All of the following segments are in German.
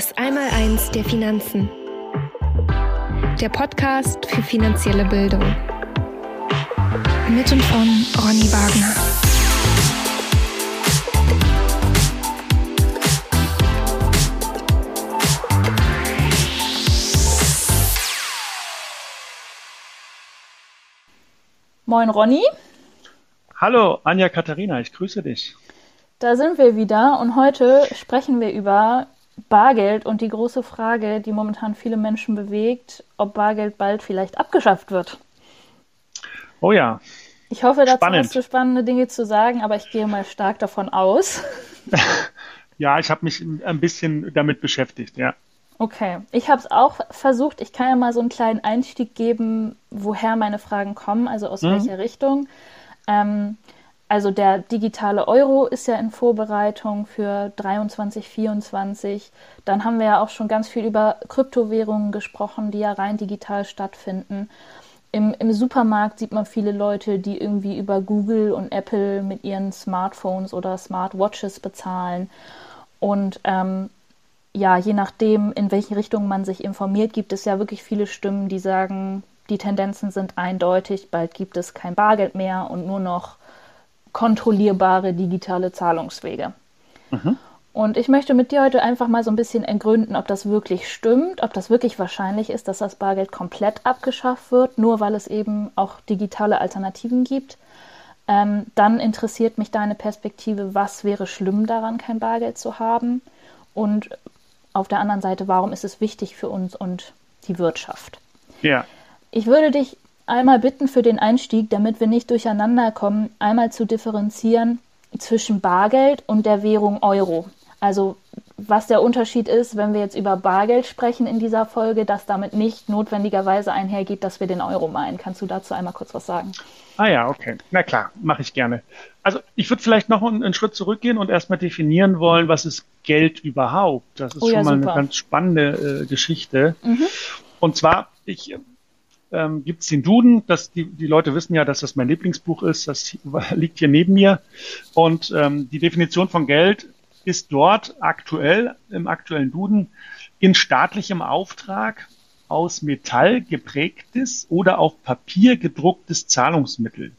Das Einmaleins der Finanzen. Der Podcast für finanzielle Bildung. Mit und von Ronny Wagner. Moin Ronny. Hallo Anja Katharina, ich grüße dich. Da sind wir wieder und heute sprechen wir über Bargeld und die große Frage, die momentan viele Menschen bewegt, ob Bargeld bald vielleicht abgeschafft wird. Oh ja. Ich hoffe, dazu Spannend. hast du spannende Dinge zu sagen, aber ich gehe mal stark davon aus. ja, ich habe mich ein bisschen damit beschäftigt, ja. Okay, ich habe es auch versucht. Ich kann ja mal so einen kleinen Einstieg geben, woher meine Fragen kommen, also aus mhm. welcher Richtung. Ähm, also der digitale Euro ist ja in Vorbereitung für 23, 24. Dann haben wir ja auch schon ganz viel über Kryptowährungen gesprochen, die ja rein digital stattfinden. Im, Im Supermarkt sieht man viele Leute, die irgendwie über Google und Apple mit ihren Smartphones oder Smartwatches bezahlen. Und ähm, ja, je nachdem, in welche Richtung man sich informiert, gibt es ja wirklich viele Stimmen, die sagen, die Tendenzen sind eindeutig, bald gibt es kein Bargeld mehr und nur noch kontrollierbare digitale Zahlungswege. Mhm. Und ich möchte mit dir heute einfach mal so ein bisschen ergründen, ob das wirklich stimmt, ob das wirklich wahrscheinlich ist, dass das Bargeld komplett abgeschafft wird, nur weil es eben auch digitale Alternativen gibt. Ähm, dann interessiert mich deine Perspektive, was wäre schlimm daran, kein Bargeld zu haben? Und auf der anderen Seite, warum ist es wichtig für uns und die Wirtschaft? Ja. Ich würde dich einmal bitten für den Einstieg, damit wir nicht durcheinander kommen, einmal zu differenzieren zwischen Bargeld und der Währung Euro. Also was der Unterschied ist, wenn wir jetzt über Bargeld sprechen in dieser Folge, dass damit nicht notwendigerweise einhergeht, dass wir den Euro meinen. Kannst du dazu einmal kurz was sagen? Ah ja, okay. Na klar, mache ich gerne. Also ich würde vielleicht noch einen, einen, Schritt zurückgehen und erstmal definieren wollen, was ist Geld überhaupt. Das ist oh ja, schon mal super. eine ganz spannende äh, Geschichte. Mhm. Und zwar, ich ähm, gibt es den Duden. Das, die, die Leute wissen ja, dass das mein Lieblingsbuch ist. Das liegt hier neben mir. Und ähm, die Definition von Geld ist dort aktuell, im aktuellen Duden, in staatlichem Auftrag aus Metall geprägtes oder auf Papier gedrucktes Zahlungsmittel.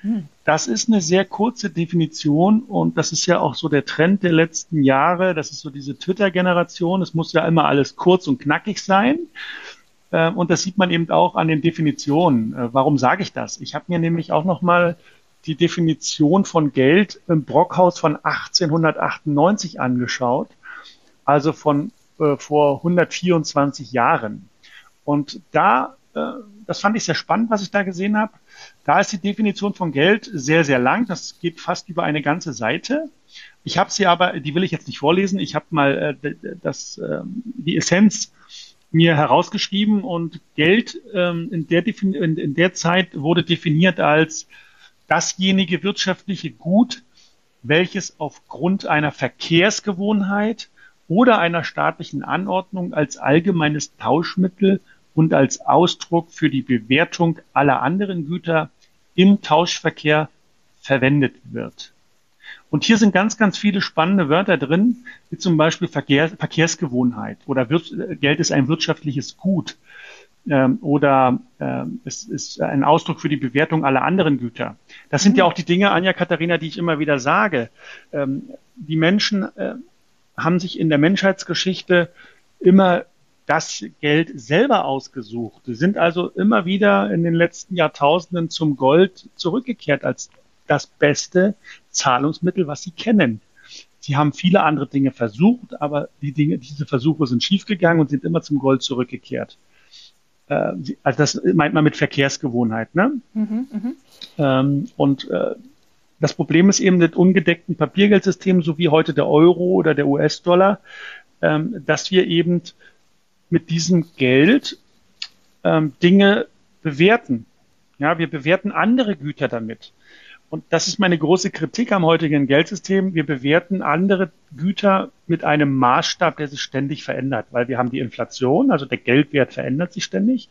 Hm. Das ist eine sehr kurze Definition und das ist ja auch so der Trend der letzten Jahre. Das ist so diese Twitter-Generation. Es muss ja immer alles kurz und knackig sein. Ähm, und das sieht man eben auch an den Definitionen. Äh, warum sage ich das? Ich habe mir nämlich auch nochmal die Definition von Geld im Brockhaus von 1898 angeschaut, also von äh, vor 124 Jahren. Und da, äh, das fand ich sehr spannend, was ich da gesehen habe. Da ist die Definition von Geld sehr, sehr lang. Das geht fast über eine ganze Seite. Ich habe sie aber, die will ich jetzt nicht vorlesen. Ich habe mal äh, das, äh, die Essenz mir herausgeschrieben und Geld ähm, in, der in, in der Zeit wurde definiert als dasjenige wirtschaftliche Gut, welches aufgrund einer Verkehrsgewohnheit oder einer staatlichen Anordnung als allgemeines Tauschmittel und als Ausdruck für die Bewertung aller anderen Güter im Tauschverkehr verwendet wird. Und hier sind ganz, ganz viele spannende Wörter drin, wie zum Beispiel Verkehr, Verkehrsgewohnheit oder Geld ist ein wirtschaftliches Gut ähm, oder ähm, es ist ein Ausdruck für die Bewertung aller anderen Güter. Das sind mhm. ja auch die Dinge, Anja Katharina, die ich immer wieder sage. Ähm, die Menschen äh, haben sich in der Menschheitsgeschichte immer das Geld selber ausgesucht. Sie sind also immer wieder in den letzten Jahrtausenden zum Gold zurückgekehrt als das beste Zahlungsmittel, was sie kennen. Sie haben viele andere Dinge versucht, aber die Dinge, diese Versuche sind schiefgegangen und sind immer zum Gold zurückgekehrt. Äh, also das meint man mit Verkehrsgewohnheit. Ne? Mhm, mh. ähm, und äh, das Problem ist eben mit ungedeckten Papiergeldsystemen, so wie heute der Euro oder der US-Dollar, ähm, dass wir eben mit diesem Geld ähm, Dinge bewerten. Ja, wir bewerten andere Güter damit. Und das ist meine große Kritik am heutigen Geldsystem. Wir bewerten andere Güter mit einem Maßstab, der sich ständig verändert, weil wir haben die Inflation, also der Geldwert verändert sich ständig.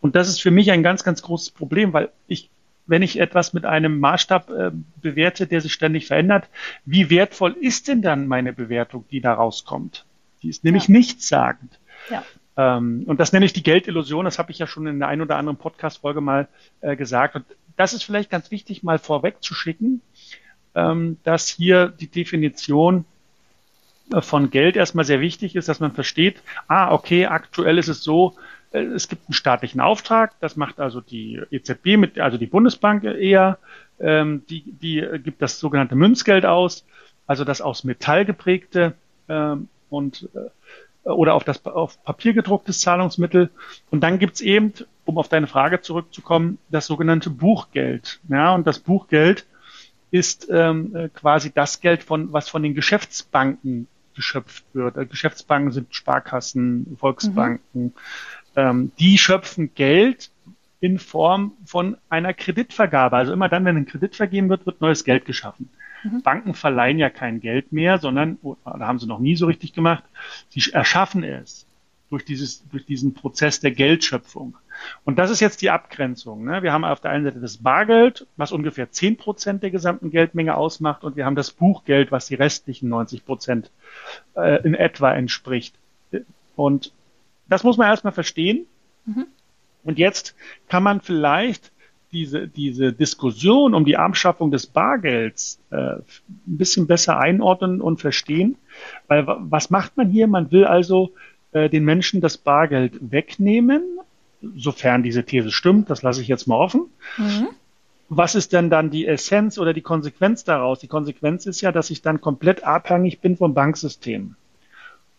Und das ist für mich ein ganz, ganz großes Problem, weil ich, wenn ich etwas mit einem Maßstab äh, bewerte, der sich ständig verändert, wie wertvoll ist denn dann meine Bewertung, die da rauskommt? Die ist nämlich ja. nichtssagend. Ja. Ähm, und das nenne ich die Geldillusion. Das habe ich ja schon in der einen oder anderen Podcast-Folge mal äh, gesagt. Und das ist vielleicht ganz wichtig, mal vorweg zu schicken, ähm, dass hier die Definition äh, von Geld erstmal sehr wichtig ist, dass man versteht, ah, okay, aktuell ist es so, äh, es gibt einen staatlichen Auftrag, das macht also die EZB mit, also die Bundesbank eher, ähm, die, die gibt das sogenannte Münzgeld aus, also das aus Metall geprägte ähm, und äh, oder auf das auf Papier gedrucktes Zahlungsmittel. Und dann gibt's eben, um auf deine Frage zurückzukommen, das sogenannte Buchgeld. Ja, und das Buchgeld ist ähm, äh, quasi das Geld von was von den Geschäftsbanken geschöpft wird. Äh, Geschäftsbanken sind Sparkassen, Volksbanken. Mhm. Ähm, die schöpfen Geld in Form von einer Kreditvergabe. Also immer dann, wenn ein Kredit vergeben wird, wird neues Geld geschaffen. Mhm. Banken verleihen ja kein Geld mehr, sondern, oh, da haben sie noch nie so richtig gemacht, sie erschaffen es durch, dieses, durch diesen Prozess der Geldschöpfung. Und das ist jetzt die Abgrenzung. Ne? Wir haben auf der einen Seite das Bargeld, was ungefähr zehn Prozent der gesamten Geldmenge ausmacht, und wir haben das Buchgeld, was die restlichen 90 Prozent äh, in etwa entspricht. Und das muss man erstmal verstehen. Mhm. Und jetzt kann man vielleicht diese, diese Diskussion um die Abschaffung des Bargelds äh, ein bisschen besser einordnen und verstehen. Weil was macht man hier? Man will also äh, den Menschen das Bargeld wegnehmen, sofern diese These stimmt, das lasse ich jetzt mal offen. Mhm. Was ist denn dann die Essenz oder die Konsequenz daraus? Die Konsequenz ist ja, dass ich dann komplett abhängig bin vom Banksystem.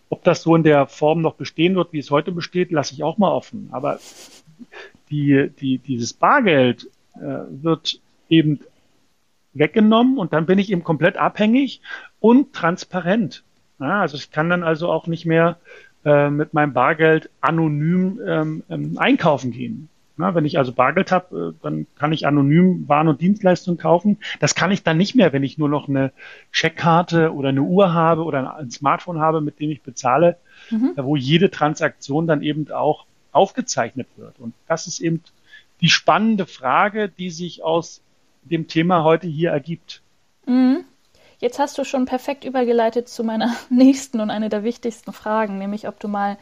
Ob das so in der Form noch bestehen wird, wie es heute besteht, lasse ich auch mal offen. Aber die, die, dieses Bargeld äh, wird eben weggenommen und dann bin ich eben komplett abhängig und transparent. Ja, also ich kann dann also auch nicht mehr äh, mit meinem Bargeld anonym ähm, ähm, einkaufen gehen. Na, wenn ich also Bargeld habe, äh, dann kann ich anonym Waren und Dienstleistungen kaufen. Das kann ich dann nicht mehr, wenn ich nur noch eine Checkkarte oder eine Uhr habe oder ein Smartphone habe, mit dem ich bezahle, mhm. wo jede Transaktion dann eben auch aufgezeichnet wird. Und das ist eben die spannende Frage, die sich aus dem Thema heute hier ergibt. Mhm. Jetzt hast du schon perfekt übergeleitet zu meiner nächsten und einer der wichtigsten Fragen, nämlich ob du mal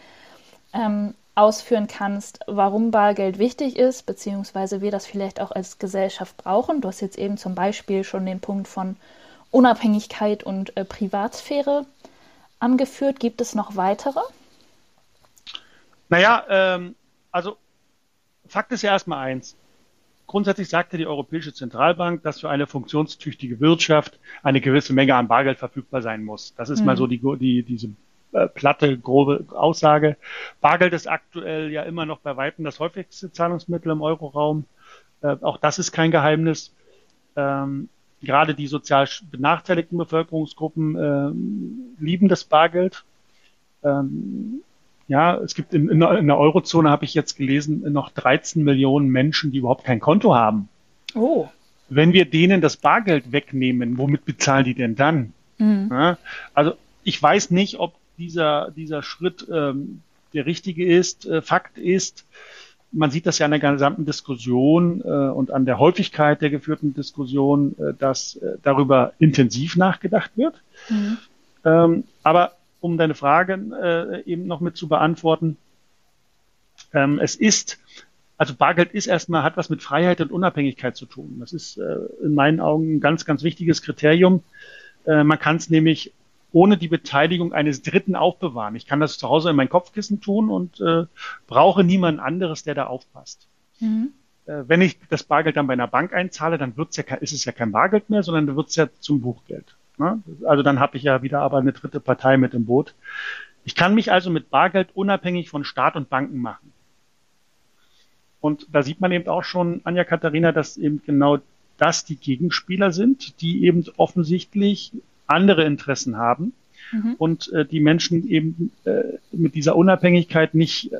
ähm, ausführen kannst, warum Bargeld wichtig ist, beziehungsweise wir das vielleicht auch als Gesellschaft brauchen. Du hast jetzt eben zum Beispiel schon den Punkt von Unabhängigkeit und äh, Privatsphäre angeführt. Gibt es noch weitere? Naja, ähm, also Fakt ist ja erstmal eins. Grundsätzlich sagte die Europäische Zentralbank, dass für eine funktionstüchtige Wirtschaft eine gewisse Menge an Bargeld verfügbar sein muss. Das ist mhm. mal so die, die, diese äh, platte, grobe Aussage. Bargeld ist aktuell ja immer noch bei Weitem das häufigste Zahlungsmittel im Euroraum. Äh, auch das ist kein Geheimnis. Ähm, gerade die sozial benachteiligten Bevölkerungsgruppen äh, lieben das Bargeld. Ähm, ja, es gibt in, in, in der Eurozone, habe ich jetzt gelesen, noch 13 Millionen Menschen, die überhaupt kein Konto haben. Oh. Wenn wir denen das Bargeld wegnehmen, womit bezahlen die denn dann? Mhm. Ja, also ich weiß nicht, ob dieser, dieser Schritt ähm, der richtige ist. Äh, Fakt ist, man sieht das ja an der gesamten Diskussion äh, und an der Häufigkeit der geführten Diskussion, äh, dass äh, darüber intensiv nachgedacht wird. Mhm. Ähm, aber um deine Frage äh, eben noch mit zu beantworten. Ähm, es ist, also Bargeld ist erstmal, hat was mit Freiheit und Unabhängigkeit zu tun. Das ist äh, in meinen Augen ein ganz, ganz wichtiges Kriterium. Äh, man kann es nämlich ohne die Beteiligung eines Dritten aufbewahren. Ich kann das zu Hause in mein Kopfkissen tun und äh, brauche niemand anderes, der da aufpasst. Mhm. Äh, wenn ich das Bargeld dann bei einer Bank einzahle, dann wird's ja, ist es ja kein Bargeld mehr, sondern dann wird's ja zum Buchgeld. Ne? Also dann habe ich ja wieder aber eine dritte Partei mit im Boot. Ich kann mich also mit Bargeld unabhängig von Staat und Banken machen. Und da sieht man eben auch schon, Anja Katharina, dass eben genau das die Gegenspieler sind, die eben offensichtlich andere Interessen haben mhm. und äh, die Menschen eben äh, mit dieser Unabhängigkeit nicht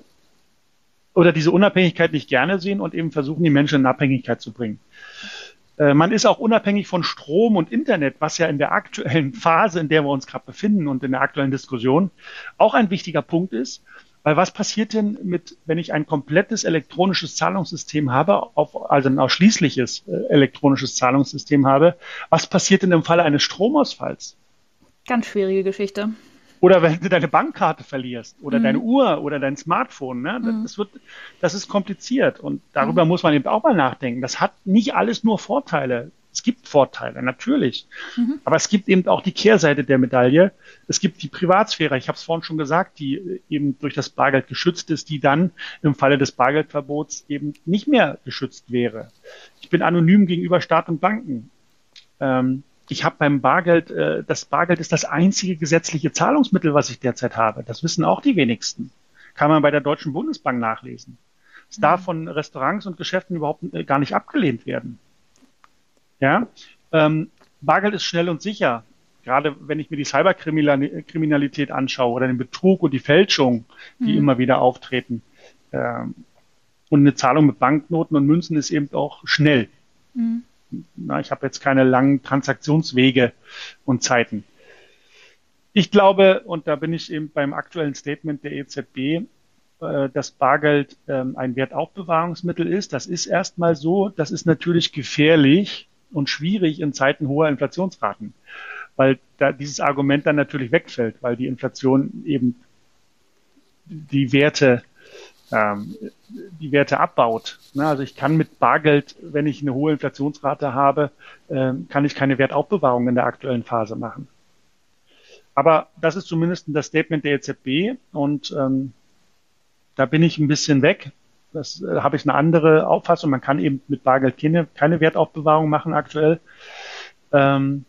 oder diese Unabhängigkeit nicht gerne sehen und eben versuchen, die Menschen in Abhängigkeit zu bringen. Äh, man ist auch unabhängig von Strom und Internet, was ja in der aktuellen Phase, in der wir uns gerade befinden und in der aktuellen Diskussion auch ein wichtiger Punkt ist. Weil was passiert denn mit, wenn ich ein komplettes elektronisches Zahlungssystem habe, auf, also ein ausschließliches äh, elektronisches Zahlungssystem habe, was passiert denn im Falle eines Stromausfalls? Ganz schwierige Geschichte. Oder wenn du deine Bankkarte verlierst oder mhm. deine Uhr oder dein Smartphone, ne? Das, mhm. das, wird, das ist kompliziert und darüber mhm. muss man eben auch mal nachdenken. Das hat nicht alles nur Vorteile. Es gibt Vorteile, natürlich. Mhm. Aber es gibt eben auch die Kehrseite der Medaille. Es gibt die Privatsphäre, ich habe es vorhin schon gesagt, die eben durch das Bargeld geschützt ist, die dann im Falle des Bargeldverbots eben nicht mehr geschützt wäre. Ich bin anonym gegenüber Staat und Banken. Ähm, ich habe beim Bargeld, äh, das Bargeld ist das einzige gesetzliche Zahlungsmittel, was ich derzeit habe. Das wissen auch die wenigsten. Kann man bei der Deutschen Bundesbank nachlesen. Es mhm. darf von Restaurants und Geschäften überhaupt äh, gar nicht abgelehnt werden. Ja, ähm, Bargeld ist schnell und sicher. Gerade wenn ich mir die Cyberkriminalität anschaue oder den Betrug und die Fälschung, die mhm. immer wieder auftreten. Ähm, und eine Zahlung mit Banknoten und Münzen ist eben auch schnell. Mhm. Na, ich habe jetzt keine langen Transaktionswege und Zeiten. Ich glaube, und da bin ich eben beim aktuellen Statement der EZB, äh, dass Bargeld ähm, ein Wertaufbewahrungsmittel ist. Das ist erstmal so. Das ist natürlich gefährlich, und schwierig in Zeiten hoher Inflationsraten, weil da dieses Argument dann natürlich wegfällt, weil die Inflation eben die Werte ähm, die Werte abbaut. Ne? Also ich kann mit Bargeld, wenn ich eine hohe Inflationsrate habe, ähm, kann ich keine Wertaufbewahrung in der aktuellen Phase machen. Aber das ist zumindest das Statement der EZB und ähm, da bin ich ein bisschen weg. Das äh, habe ich eine andere Auffassung. Man kann eben mit Bargeld keine, keine Wertaufbewahrung machen aktuell. Ähm,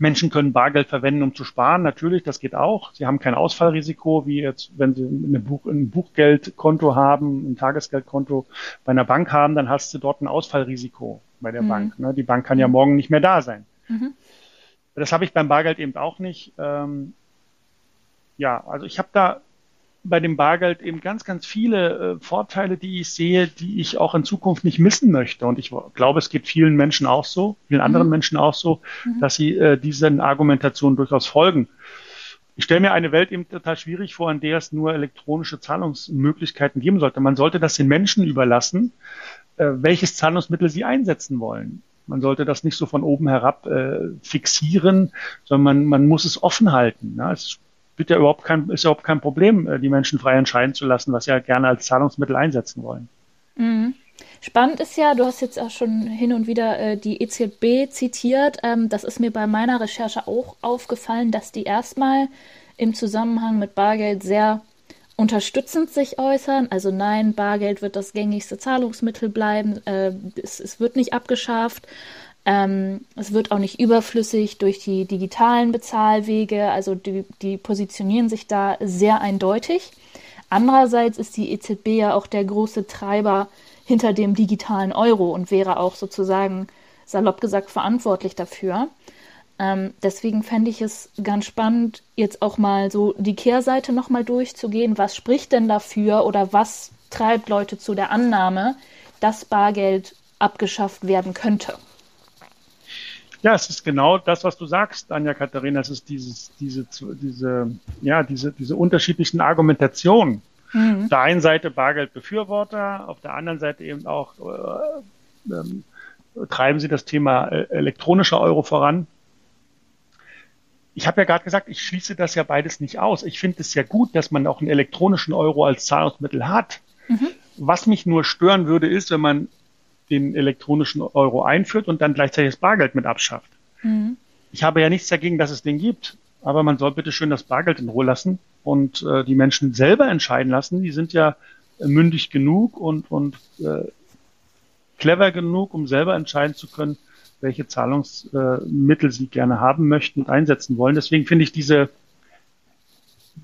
Menschen können Bargeld verwenden, um zu sparen. Natürlich, das geht auch. Sie haben kein Ausfallrisiko, wie jetzt, wenn Sie Buch, ein Buchgeldkonto haben, ein Tagesgeldkonto bei einer Bank haben, dann hast du dort ein Ausfallrisiko bei der mhm. Bank. Ne? Die Bank kann ja morgen nicht mehr da sein. Mhm. Das habe ich beim Bargeld eben auch nicht. Ähm, ja, also ich habe da bei dem Bargeld eben ganz, ganz viele äh, Vorteile, die ich sehe, die ich auch in Zukunft nicht missen möchte. Und ich glaube, es geht vielen Menschen auch so, vielen anderen mhm. Menschen auch so, mhm. dass sie äh, diesen Argumentationen durchaus folgen. Ich stelle mir eine Welt eben total schwierig vor, in der es nur elektronische Zahlungsmöglichkeiten geben sollte. Man sollte das den Menschen überlassen, äh, welches Zahlungsmittel sie einsetzen wollen. Man sollte das nicht so von oben herab äh, fixieren, sondern man, man muss es offen halten. Ne? Es wird ja überhaupt kein, ist überhaupt kein Problem, äh, die Menschen frei entscheiden zu lassen, was sie ja gerne als Zahlungsmittel einsetzen wollen. Mhm. Spannend ist ja, du hast jetzt auch schon hin und wieder äh, die EZB zitiert. Ähm, das ist mir bei meiner Recherche auch aufgefallen, dass die erstmal im Zusammenhang mit Bargeld sehr unterstützend sich äußern. Also nein, Bargeld wird das gängigste Zahlungsmittel bleiben. Äh, es, es, wird nicht abgeschafft. Ähm, es wird auch nicht überflüssig durch die digitalen Bezahlwege, also die, die positionieren sich da sehr eindeutig. Andererseits ist die EZB ja auch der große Treiber hinter dem digitalen Euro und wäre auch sozusagen salopp gesagt verantwortlich dafür. Ähm, deswegen fände ich es ganz spannend, jetzt auch mal so die Kehrseite nochmal durchzugehen. Was spricht denn dafür oder was treibt Leute zu der Annahme, dass Bargeld abgeschafft werden könnte? Ja, es ist genau das, was du sagst, Anja Katharina. Es ist dieses, diese, diese, ja, diese, diese unterschiedlichen Argumentationen. Mhm. Auf der einen Seite Bargeldbefürworter, auf der anderen Seite eben auch äh, ähm, treiben sie das Thema äh, elektronischer Euro voran. Ich habe ja gerade gesagt, ich schließe das ja beides nicht aus. Ich finde es ja gut, dass man auch einen elektronischen Euro als Zahlungsmittel hat. Mhm. Was mich nur stören würde, ist, wenn man den elektronischen Euro einführt und dann gleichzeitig das Bargeld mit abschafft. Mhm. Ich habe ja nichts dagegen, dass es den gibt, aber man soll bitte schön das Bargeld in Ruhe lassen und äh, die Menschen selber entscheiden lassen. Die sind ja mündig genug und, und äh, clever genug, um selber entscheiden zu können, welche Zahlungsmittel äh, sie gerne haben möchten und einsetzen wollen. Deswegen finde ich diese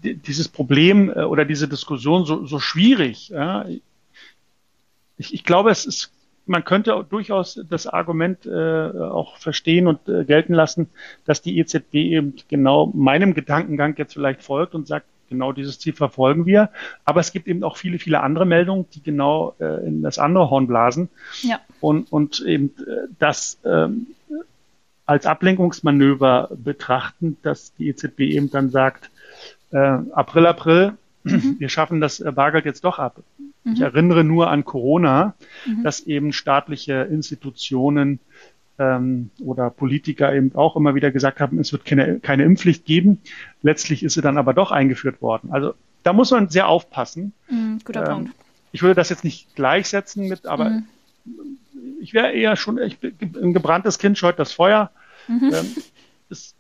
dieses Problem äh, oder diese Diskussion so, so schwierig. Ich, ich glaube, es ist man könnte durchaus das Argument äh, auch verstehen und äh, gelten lassen, dass die EZB eben genau meinem Gedankengang jetzt vielleicht folgt und sagt, genau dieses Ziel verfolgen wir. Aber es gibt eben auch viele, viele andere Meldungen, die genau äh, in das andere Horn blasen. Ja. Und, und eben äh, das ähm, als Ablenkungsmanöver betrachten, dass die EZB eben dann sagt, äh, April, April, mhm. wir schaffen das Bargeld jetzt doch ab. Ich mhm. erinnere nur an Corona, mhm. dass eben staatliche Institutionen ähm, oder Politiker eben auch immer wieder gesagt haben, es wird keine, keine Impfpflicht geben. Letztlich ist sie dann aber doch eingeführt worden. Also da muss man sehr aufpassen. Mm, guter ähm, Punkt. Ich würde das jetzt nicht gleichsetzen mit, aber mm. ich wäre eher schon, ich, ein gebranntes Kind scheut das Feuer. Mhm. Ähm, es,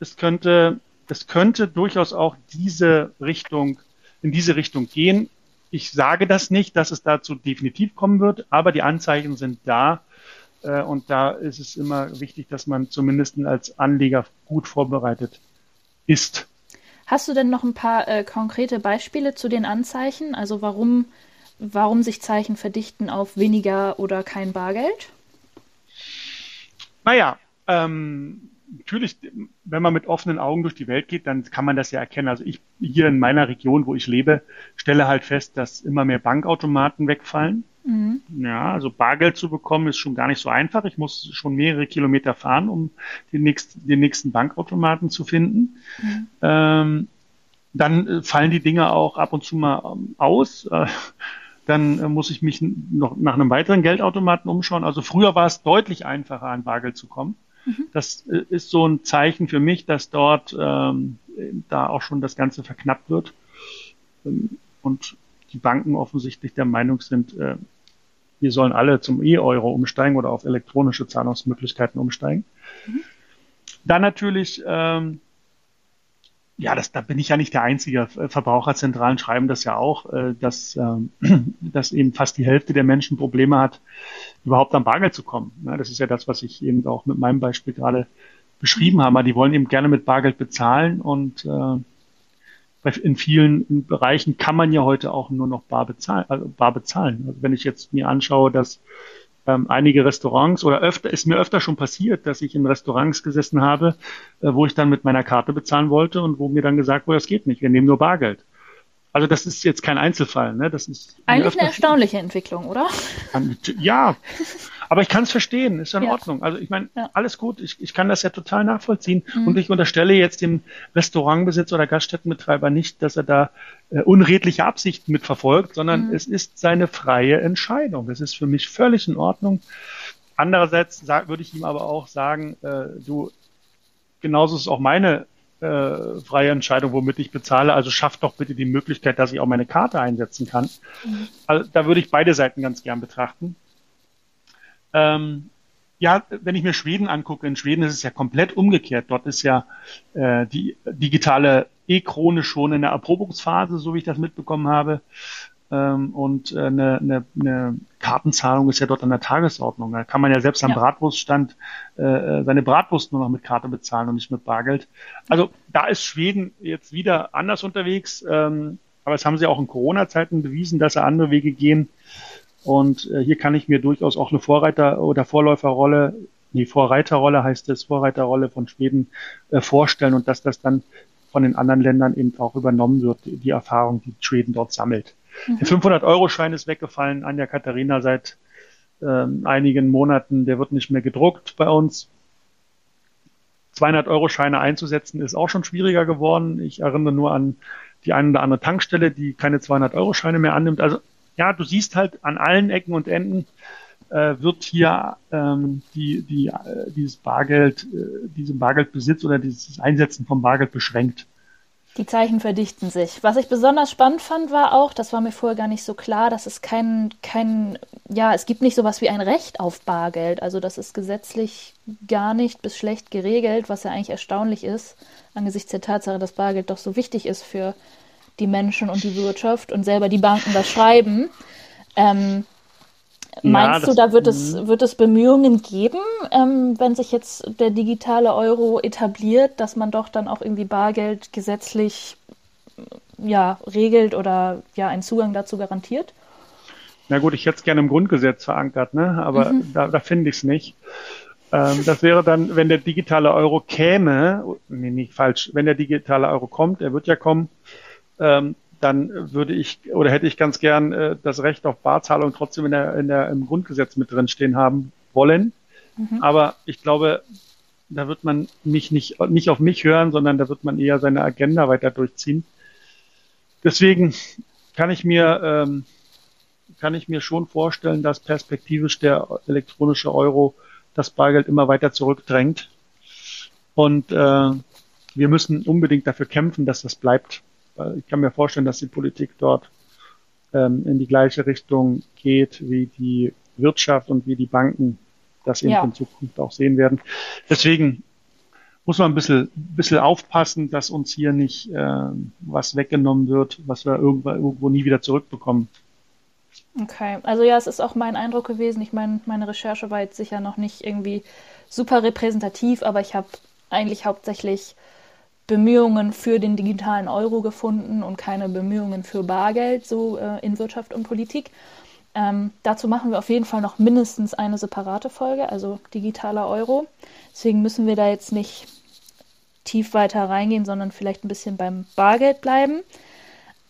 es könnte, es könnte durchaus auch diese Richtung, in diese Richtung gehen. Ich sage das nicht, dass es dazu definitiv kommen wird, aber die Anzeichen sind da. Äh, und da ist es immer wichtig, dass man zumindest als Anleger gut vorbereitet ist. Hast du denn noch ein paar äh, konkrete Beispiele zu den Anzeichen? Also warum, warum sich Zeichen verdichten auf weniger oder kein Bargeld? Naja, ähm, natürlich, wenn man mit offenen Augen durch die Welt geht, dann kann man das ja erkennen. Also ich hier in meiner Region, wo ich lebe, stelle halt fest, dass immer mehr Bankautomaten wegfallen. Mhm. Ja, also Bargeld zu bekommen ist schon gar nicht so einfach. Ich muss schon mehrere Kilometer fahren, um den, nächst, den nächsten Bankautomaten zu finden. Mhm. Ähm, dann äh, fallen die Dinge auch ab und zu mal ähm, aus. Äh, dann äh, muss ich mich noch nach einem weiteren Geldautomaten umschauen. Also früher war es deutlich einfacher, an Bargeld zu kommen. Mhm. Das äh, ist so ein Zeichen für mich, dass dort ähm, da auch schon das Ganze verknappt wird ähm, und die Banken offensichtlich der Meinung sind, äh, wir sollen alle zum E-Euro umsteigen oder auf elektronische Zahlungsmöglichkeiten umsteigen. Mhm. Dann natürlich ähm, ja, das, da bin ich ja nicht der Einzige. Verbraucherzentralen schreiben das ja auch, äh, dass, ähm, dass eben fast die Hälfte der Menschen Probleme hat, überhaupt am Bargeld zu kommen. Das ist ja das, was ich eben auch mit meinem Beispiel gerade beschrieben habe. Die wollen eben gerne mit Bargeld bezahlen und äh, in vielen Bereichen kann man ja heute auch nur noch bar bezahlen. Also bar bezahlen. Also wenn ich jetzt mir anschaue, dass ähm, einige Restaurants oder öfter ist mir öfter schon passiert, dass ich in Restaurants gesessen habe, äh, wo ich dann mit meiner Karte bezahlen wollte und wo mir dann gesagt wurde, das geht nicht, wir nehmen nur Bargeld. Also das ist jetzt kein Einzelfall, ne? Das ist eigentlich eine erstaunliche Entwicklung, oder? Ja, aber ich kann es verstehen, ist ja in ja. Ordnung. Also ich meine, ja. alles gut, ich, ich kann das ja total nachvollziehen. Mhm. Und ich unterstelle jetzt dem Restaurantbesitzer oder Gaststättenbetreiber nicht, dass er da äh, unredliche Absichten mitverfolgt, sondern mhm. es ist seine freie Entscheidung. Das ist für mich völlig in Ordnung. Andererseits sag, würde ich ihm aber auch sagen, äh, du, genauso ist auch meine äh, freie Entscheidung, womit ich bezahle. Also schafft doch bitte die Möglichkeit, dass ich auch meine Karte einsetzen kann. Mhm. Also, da würde ich beide Seiten ganz gern betrachten. Ähm, ja, wenn ich mir Schweden angucke, in Schweden ist es ja komplett umgekehrt. Dort ist ja äh, die digitale E-Krone schon in der Erprobungsphase, so wie ich das mitbekommen habe. Ähm, und äh, eine, eine, eine Kartenzahlung ist ja dort an der Tagesordnung. Da kann man ja selbst am ja. Bratwurststand äh, äh, seine Bratwurst nur noch mit Karte bezahlen und nicht mit Bargeld. Also da ist Schweden jetzt wieder anders unterwegs. Ähm, aber es haben sie auch in Corona-Zeiten bewiesen, dass sie andere Wege gehen. Und äh, hier kann ich mir durchaus auch eine Vorreiter- oder Vorläuferrolle, die Vorreiterrolle heißt es, Vorreiterrolle von Schweden äh, vorstellen und dass das dann von den anderen Ländern eben auch übernommen wird, die Erfahrung, die Schweden dort sammelt. Mhm. Der 500-Euro-Schein ist weggefallen, Anja Katharina seit ähm, einigen Monaten, der wird nicht mehr gedruckt bei uns. 200-Euro-Scheine einzusetzen ist auch schon schwieriger geworden. Ich erinnere nur an die eine oder andere Tankstelle, die keine 200-Euro-Scheine mehr annimmt. Also ja, du siehst halt an allen Ecken und Enden äh, wird hier ähm, die, die, äh, dieses Bargeld, äh, diesen Bargeldbesitz oder dieses Einsetzen von Bargeld beschränkt. Die Zeichen verdichten sich. Was ich besonders spannend fand, war auch, das war mir vorher gar nicht so klar, dass es kein, kein, ja, es gibt nicht sowas wie ein Recht auf Bargeld. Also das ist gesetzlich gar nicht bis schlecht geregelt, was ja eigentlich erstaunlich ist, angesichts der Tatsache, dass Bargeld doch so wichtig ist für die Menschen und die Wirtschaft und selber die Banken das schreiben. Ähm, meinst ja, du, da wird es, mhm. wird es Bemühungen geben, ähm, wenn sich jetzt der digitale Euro etabliert, dass man doch dann auch irgendwie Bargeld gesetzlich ja, regelt oder ja einen Zugang dazu garantiert? Na gut, ich hätte es gerne im Grundgesetz verankert, ne? aber mhm. da, da finde ich es nicht. Ähm, das wäre dann, wenn der digitale Euro käme, nee, nicht falsch, wenn der digitale Euro kommt, er wird ja kommen, ähm, dann würde ich oder hätte ich ganz gern äh, das Recht auf Barzahlung trotzdem in der, in der, im Grundgesetz mit drin stehen haben wollen. Mhm. Aber ich glaube, da wird man mich nicht, nicht auf mich hören, sondern da wird man eher seine Agenda weiter durchziehen. Deswegen kann ich mir, ähm, kann ich mir schon vorstellen, dass perspektivisch der elektronische Euro das Bargeld immer weiter zurückdrängt. Und äh, wir müssen unbedingt dafür kämpfen, dass das bleibt. Ich kann mir vorstellen, dass die Politik dort ähm, in die gleiche Richtung geht wie die Wirtschaft und wie die Banken das eben ja. in Zukunft auch sehen werden. Deswegen muss man ein bisschen, bisschen aufpassen, dass uns hier nicht äh, was weggenommen wird, was wir irgendwo, irgendwo nie wieder zurückbekommen. Okay, also ja, es ist auch mein Eindruck gewesen. Ich meine, meine Recherche war jetzt sicher noch nicht irgendwie super repräsentativ, aber ich habe eigentlich hauptsächlich Bemühungen für den digitalen Euro gefunden und keine Bemühungen für Bargeld, so äh, in Wirtschaft und Politik. Ähm, dazu machen wir auf jeden Fall noch mindestens eine separate Folge, also digitaler Euro. Deswegen müssen wir da jetzt nicht tief weiter reingehen, sondern vielleicht ein bisschen beim Bargeld bleiben.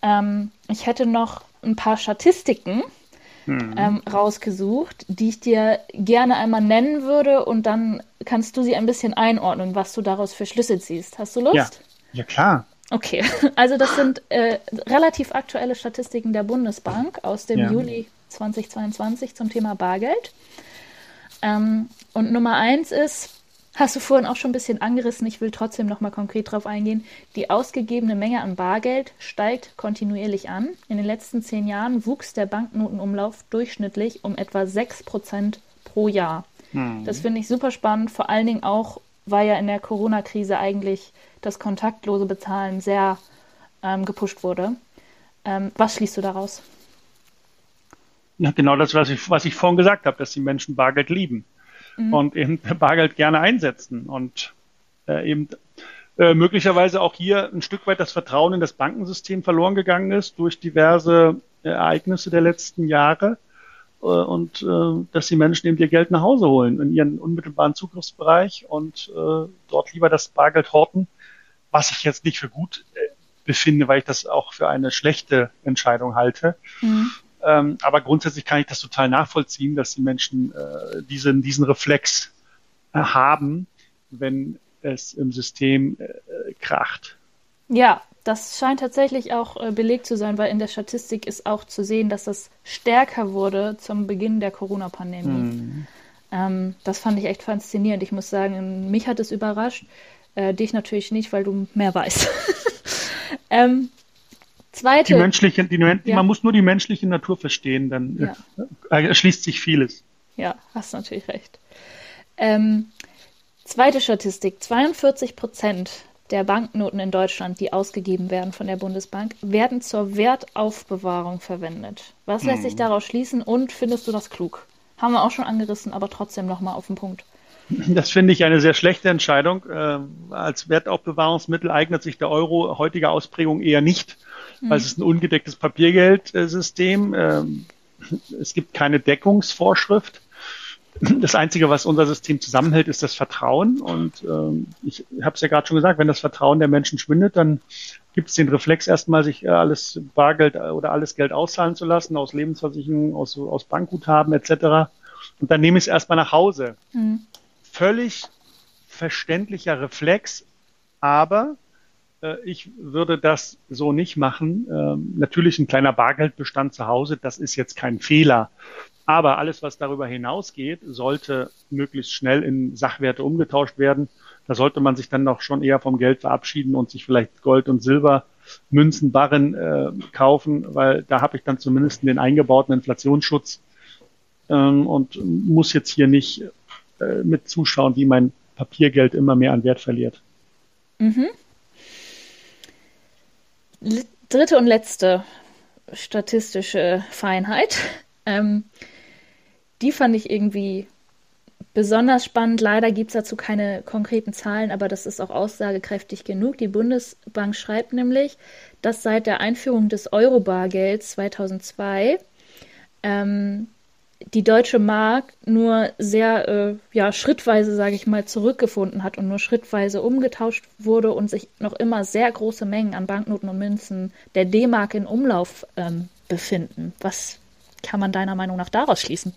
Ähm, ich hätte noch ein paar Statistiken mhm. ähm, rausgesucht, die ich dir gerne einmal nennen würde und dann kannst du sie ein bisschen einordnen, was du daraus für Schlüsse ziehst. Hast du Lust? Ja, ja klar. Okay, also das sind äh, relativ aktuelle Statistiken der Bundesbank aus dem ja. Juli 2022 zum Thema Bargeld. Ähm, und Nummer eins ist, hast du vorhin auch schon ein bisschen angerissen, ich will trotzdem nochmal konkret drauf eingehen, die ausgegebene Menge an Bargeld steigt kontinuierlich an. In den letzten zehn Jahren wuchs der Banknotenumlauf durchschnittlich um etwa 6% pro Jahr. Mhm. Das finde ich super spannend, vor allen Dingen auch, weil ja in der Corona-Krise eigentlich das kontaktlose Bezahlen sehr ähm, gepusht wurde. Ähm, was schließt du daraus? Ja, genau das, was ich, was ich vorhin gesagt habe, dass die Menschen Bargeld lieben mhm. und eben Bargeld gerne einsetzen und äh, eben äh, möglicherweise auch hier ein Stück weit das Vertrauen in das Bankensystem verloren gegangen ist durch diverse Ereignisse der letzten Jahre äh, und äh, dass die Menschen eben ihr Geld nach Hause holen in ihren unmittelbaren Zugriffsbereich und äh, dort lieber das Bargeld horten, was ich jetzt nicht für gut äh, befinde, weil ich das auch für eine schlechte Entscheidung halte. Mhm. Ähm, aber grundsätzlich kann ich das total nachvollziehen, dass die Menschen äh, diesen, diesen Reflex äh, haben, wenn es im System äh, kracht. Ja, das scheint tatsächlich auch äh, belegt zu sein, weil in der Statistik ist auch zu sehen, dass das stärker wurde zum Beginn der Corona-Pandemie. Mhm. Ähm, das fand ich echt faszinierend. Ich muss sagen, mich hat es überrascht, äh, dich natürlich nicht, weil du mehr weißt. ähm, Zweite. Die menschliche, die, ja. Man muss nur die menschliche Natur verstehen, dann ja. äh, erschließt sich vieles. Ja, hast natürlich recht. Ähm, zweite Statistik: 42 Prozent der Banknoten in Deutschland, die ausgegeben werden von der Bundesbank, werden zur Wertaufbewahrung verwendet. Was lässt hm. sich daraus schließen und findest du das klug? Haben wir auch schon angerissen, aber trotzdem nochmal auf den Punkt. Das finde ich eine sehr schlechte Entscheidung. Äh, als Wertaufbewahrungsmittel eignet sich der Euro heutiger Ausprägung eher nicht. Weil es ist ein ungedecktes Papiergeldsystem. Ähm, es gibt keine Deckungsvorschrift. Das Einzige, was unser System zusammenhält, ist das Vertrauen. Und ähm, ich habe es ja gerade schon gesagt, wenn das Vertrauen der Menschen schwindet, dann gibt es den Reflex erstmal, sich alles Bargeld oder alles Geld auszahlen zu lassen, aus Lebensversicherungen, aus, aus Bankguthaben etc. Und dann nehme ich es erstmal nach Hause. Mhm völlig verständlicher Reflex, aber äh, ich würde das so nicht machen. Ähm, natürlich ein kleiner Bargeldbestand zu Hause, das ist jetzt kein Fehler. Aber alles, was darüber hinausgeht, sollte möglichst schnell in Sachwerte umgetauscht werden. Da sollte man sich dann noch schon eher vom Geld verabschieden und sich vielleicht Gold und Silber, Münzen, Barren äh, kaufen, weil da habe ich dann zumindest den eingebauten Inflationsschutz ähm, und muss jetzt hier nicht äh, mit zuschauen, wie mein Papiergeld immer mehr an Wert verliert. Mhm. Dritte und letzte statistische Feinheit. Ähm, die fand ich irgendwie besonders spannend. Leider gibt es dazu keine konkreten Zahlen, aber das ist auch aussagekräftig genug. Die Bundesbank schreibt nämlich, dass seit der Einführung des Euro-Bargelds 2002 ähm, die deutsche Mark nur sehr äh, ja, schrittweise, sage ich mal, zurückgefunden hat und nur schrittweise umgetauscht wurde und sich noch immer sehr große Mengen an Banknoten und Münzen der D-Mark in Umlauf ähm, befinden. Was kann man deiner Meinung nach daraus schließen?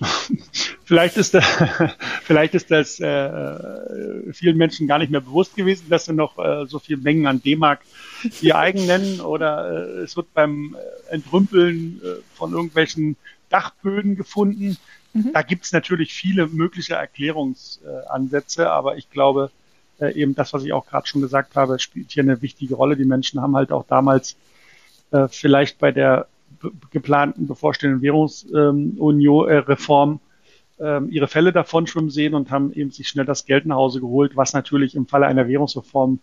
vielleicht ist, da, vielleicht ist das äh, vielen Menschen gar nicht mehr bewusst gewesen, dass sie noch äh, so viele Mengen an D-Mark ihr eigen nennen oder äh, es wird beim äh, Entrümpeln äh, von irgendwelchen Dachböden gefunden. Mhm. Da gibt es natürlich viele mögliche Erklärungsansätze, aber ich glaube, äh, eben das, was ich auch gerade schon gesagt habe, spielt hier eine wichtige Rolle. Die Menschen haben halt auch damals äh, vielleicht bei der geplanten bevorstehenden Währungsunion-Reform ähm, ihre Fälle davon schwimmen sehen und haben eben sich schnell das Geld nach Hause geholt, was natürlich im Falle einer Währungsreform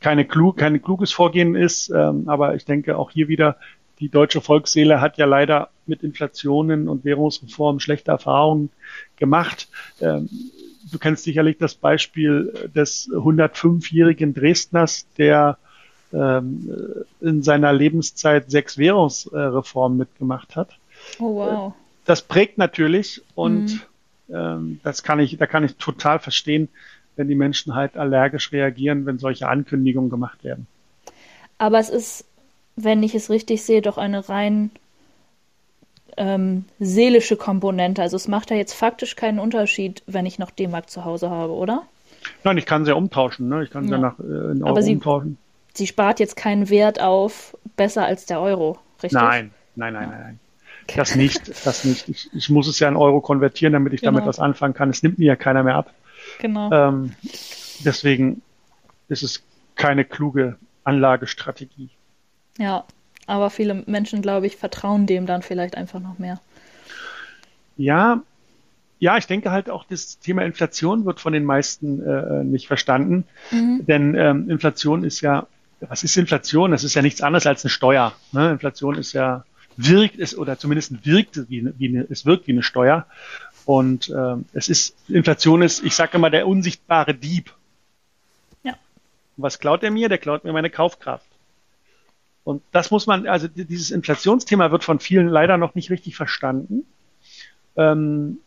keine klug, kein kluges Vorgehen ist. Ähm, aber ich denke auch hier wieder, die deutsche Volksseele hat ja leider mit Inflationen und Währungsreformen schlechte Erfahrungen gemacht. Ähm, du kennst sicherlich das Beispiel des 105-jährigen Dresdners, der ähm, in seiner Lebenszeit sechs Währungsreformen mitgemacht hat. Oh wow. Das prägt natürlich und mhm. ähm, das kann ich, da kann ich total verstehen, wenn die Menschen halt allergisch reagieren, wenn solche Ankündigungen gemacht werden. Aber es ist, wenn ich es richtig sehe, doch eine rein ähm, seelische Komponente. Also es macht ja jetzt faktisch keinen Unterschied, wenn ich noch D-Mark zu Hause habe, oder? Nein, ich kann sie ja umtauschen. Ne? Ich kann sie ja nach äh, in Euro Aber sie, umtauschen. Sie spart jetzt keinen Wert auf besser als der Euro, richtig? Nein, nein, nein, nein. nein. Das nicht, das nicht. Ich, ich muss es ja in Euro konvertieren, damit ich genau. damit was anfangen kann. Es nimmt mir ja keiner mehr ab. Genau. Ähm, deswegen ist es keine kluge Anlagestrategie. Ja, aber viele Menschen, glaube ich, vertrauen dem dann vielleicht einfach noch mehr. Ja, ja, ich denke halt auch, das Thema Inflation wird von den meisten äh, nicht verstanden. Mhm. Denn ähm, Inflation ist ja, was ist Inflation? Das ist ja nichts anderes als eine Steuer. Ne? Inflation ist ja, wirkt es, oder zumindest wirkt wie, wie eine, es wirkt wie eine Steuer. Und äh, es ist, Inflation ist, ich sage immer, der unsichtbare Dieb. Ja. Und was klaut er mir? Der klaut mir meine Kaufkraft. Und das muss man, also dieses Inflationsthema wird von vielen leider noch nicht richtig verstanden. Ähm,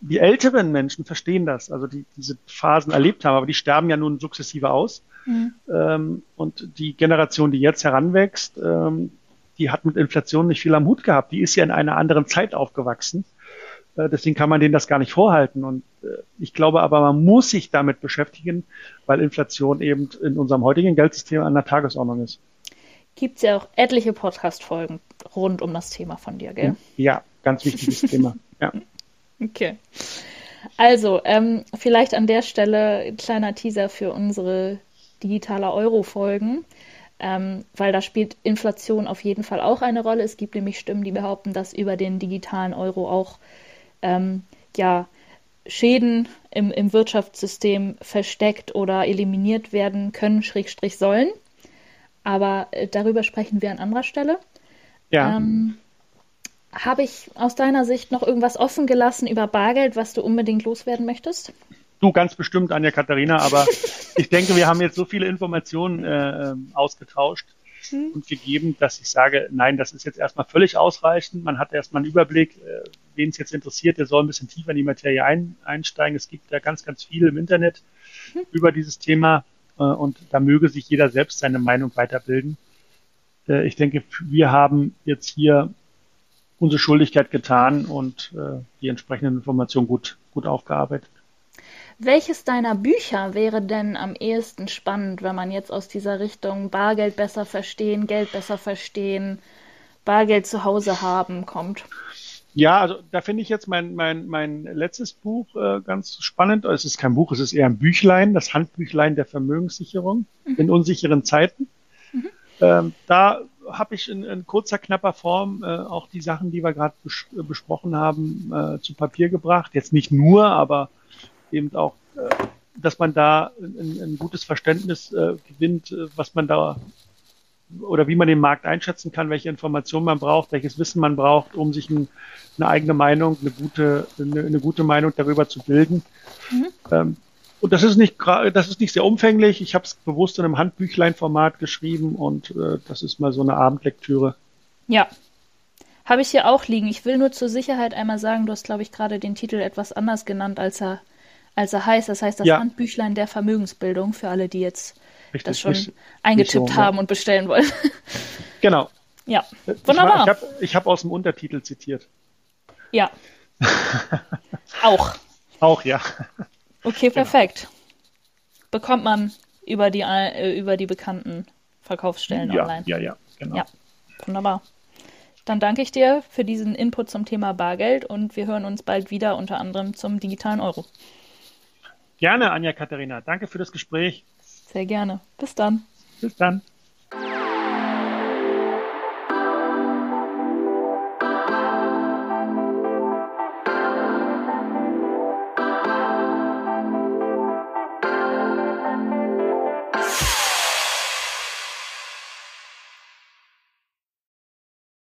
die älteren Menschen verstehen das, also die diese Phasen erlebt haben, aber die sterben ja nun sukzessive aus. Mhm. Ähm, und die Generation, die jetzt heranwächst, ähm, die hat mit Inflation nicht viel am Hut gehabt. Die ist ja in einer anderen Zeit aufgewachsen. Äh, deswegen kann man denen das gar nicht vorhalten. Und äh, ich glaube aber, man muss sich damit beschäftigen, weil Inflation eben in unserem heutigen Geldsystem an der Tagesordnung ist. Gibt es ja auch etliche Podcast-Folgen rund um das Thema von dir, gell? Ja, ganz wichtiges Thema. Ja. Okay. Also, ähm, vielleicht an der Stelle ein kleiner Teaser für unsere digitale Euro-Folgen, ähm, weil da spielt Inflation auf jeden Fall auch eine Rolle. Es gibt nämlich Stimmen, die behaupten, dass über den digitalen Euro auch ähm, ja, Schäden im, im Wirtschaftssystem versteckt oder eliminiert werden können, Schrägstrich sollen. Aber äh, darüber sprechen wir an anderer Stelle. Ja. Ähm, Habe ich aus deiner Sicht noch irgendwas offen gelassen über Bargeld, was du unbedingt loswerden möchtest? Du ganz bestimmt, Anja Katharina, aber ich denke, wir haben jetzt so viele Informationen äh, ähm, ausgetauscht mhm. und gegeben, dass ich sage, nein, das ist jetzt erstmal völlig ausreichend. Man hat erstmal einen Überblick, äh, wen es jetzt interessiert, der soll ein bisschen tiefer in die Materie ein, einsteigen. Es gibt ja ganz, ganz viel im Internet mhm. über dieses Thema und da möge sich jeder selbst seine Meinung weiterbilden. Äh, ich denke, wir haben jetzt hier unsere Schuldigkeit getan und äh, die entsprechenden Informationen gut, gut aufgearbeitet. Welches deiner Bücher wäre denn am ehesten spannend, wenn man jetzt aus dieser Richtung Bargeld besser verstehen, Geld besser verstehen, Bargeld zu Hause haben kommt? Ja, also da finde ich jetzt mein, mein, mein letztes Buch äh, ganz spannend. Es ist kein Buch, es ist eher ein Büchlein, das Handbüchlein der Vermögenssicherung mhm. in unsicheren Zeiten. Mhm. Ähm, da habe ich in, in, kurzer, knapper Form äh, auch die Sachen, die wir gerade bes besprochen haben, äh, zu Papier gebracht. Jetzt nicht nur, aber eben auch, äh, dass man da ein, ein gutes Verständnis äh, gewinnt, äh, was man da oder wie man den Markt einschätzen kann, welche Informationen man braucht, welches Wissen man braucht, um sich ein, eine eigene Meinung, eine gute, eine, eine, gute Meinung darüber zu bilden. Mhm. Ähm, und das ist nicht das ist nicht sehr umfänglich. Ich habe es bewusst in einem Handbüchlein-Format geschrieben und äh, das ist mal so eine Abendlektüre. Ja, habe ich hier auch liegen. Ich will nur zur Sicherheit einmal sagen, du hast, glaube ich, gerade den Titel etwas anders genannt, als er als er heißt. Das heißt das ja. Handbüchlein der Vermögensbildung für alle, die jetzt Richtig, das schon nicht, eingetippt nicht so, haben ja. und bestellen wollen. Genau. Ja, wunderbar. Ich, habe ich hab aus dem Untertitel zitiert. Ja. Auch. Auch, ja. Okay, genau. perfekt. Genau. Bekommt man über die, äh, über die bekannten Verkaufsstellen ja, online. Ja, ja, genau. Ja, wunderbar. Dann danke ich dir für diesen Input zum Thema Bargeld und wir hören uns bald wieder, unter anderem zum digitalen Euro. Gerne, Anja Katharina. Danke für das Gespräch. Sehr gerne. Bis dann. Bis dann.